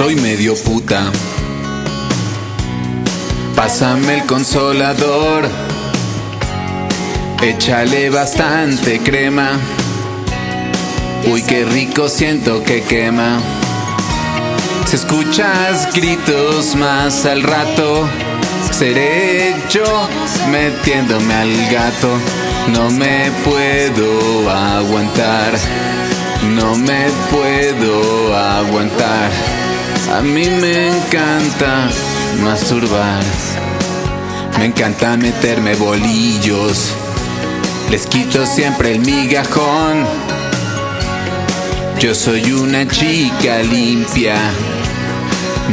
Soy medio puta. Pásame el consolador. Échale bastante crema. Uy, qué rico siento que quema. Si escuchas gritos más al rato, seré yo metiéndome al gato. No me puedo aguantar. No me puedo aguantar. A mí me encanta masturbar. Me encanta meterme bolillos. Les quito siempre el migajón. Yo soy una chica limpia.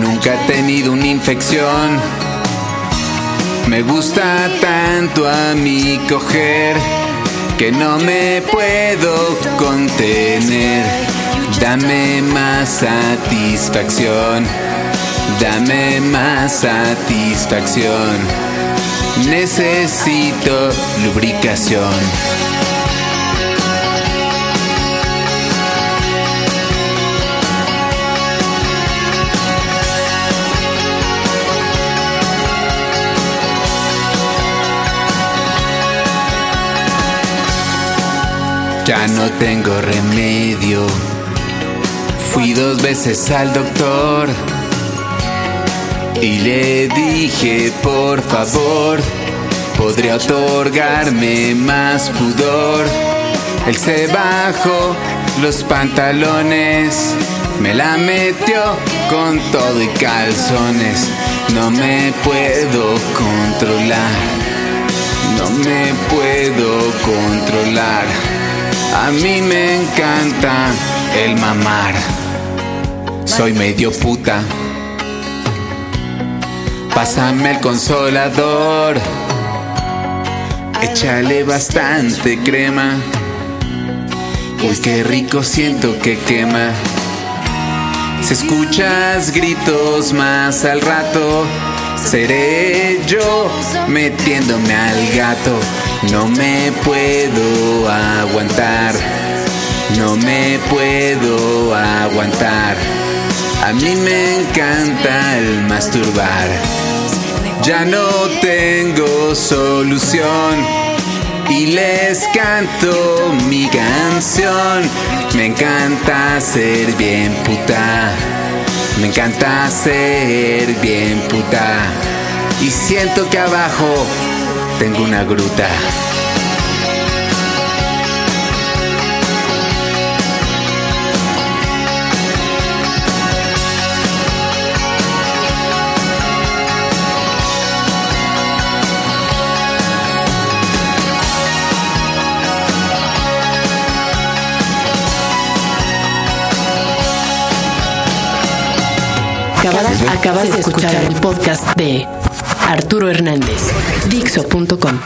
Nunca he tenido una infección. Me gusta tanto a mí coger que no me puedo contener. Dame más satisfacción, dame más satisfacción. Necesito lubricación. Ya no tengo remedio. Fui dos veces al doctor y le dije, por favor, podría otorgarme más pudor. Él se bajó los pantalones, me la metió con todo y calzones. No me puedo controlar, no me puedo controlar. A mí me encanta el mamar. Soy medio puta. Pásame el consolador. Échale bastante crema. Uy, qué rico siento que quema. Si escuchas gritos más al rato, seré yo metiéndome al gato. No me puedo aguantar, no me puedo aguantar. A mí me encanta el masturbar. Ya no tengo solución y les canto mi canción. Me encanta ser bien puta. Me encanta ser bien puta. Y siento que abajo tengo una gruta. Acabas, acabas de escuchar el podcast de Arturo Hernández, Dixo.com.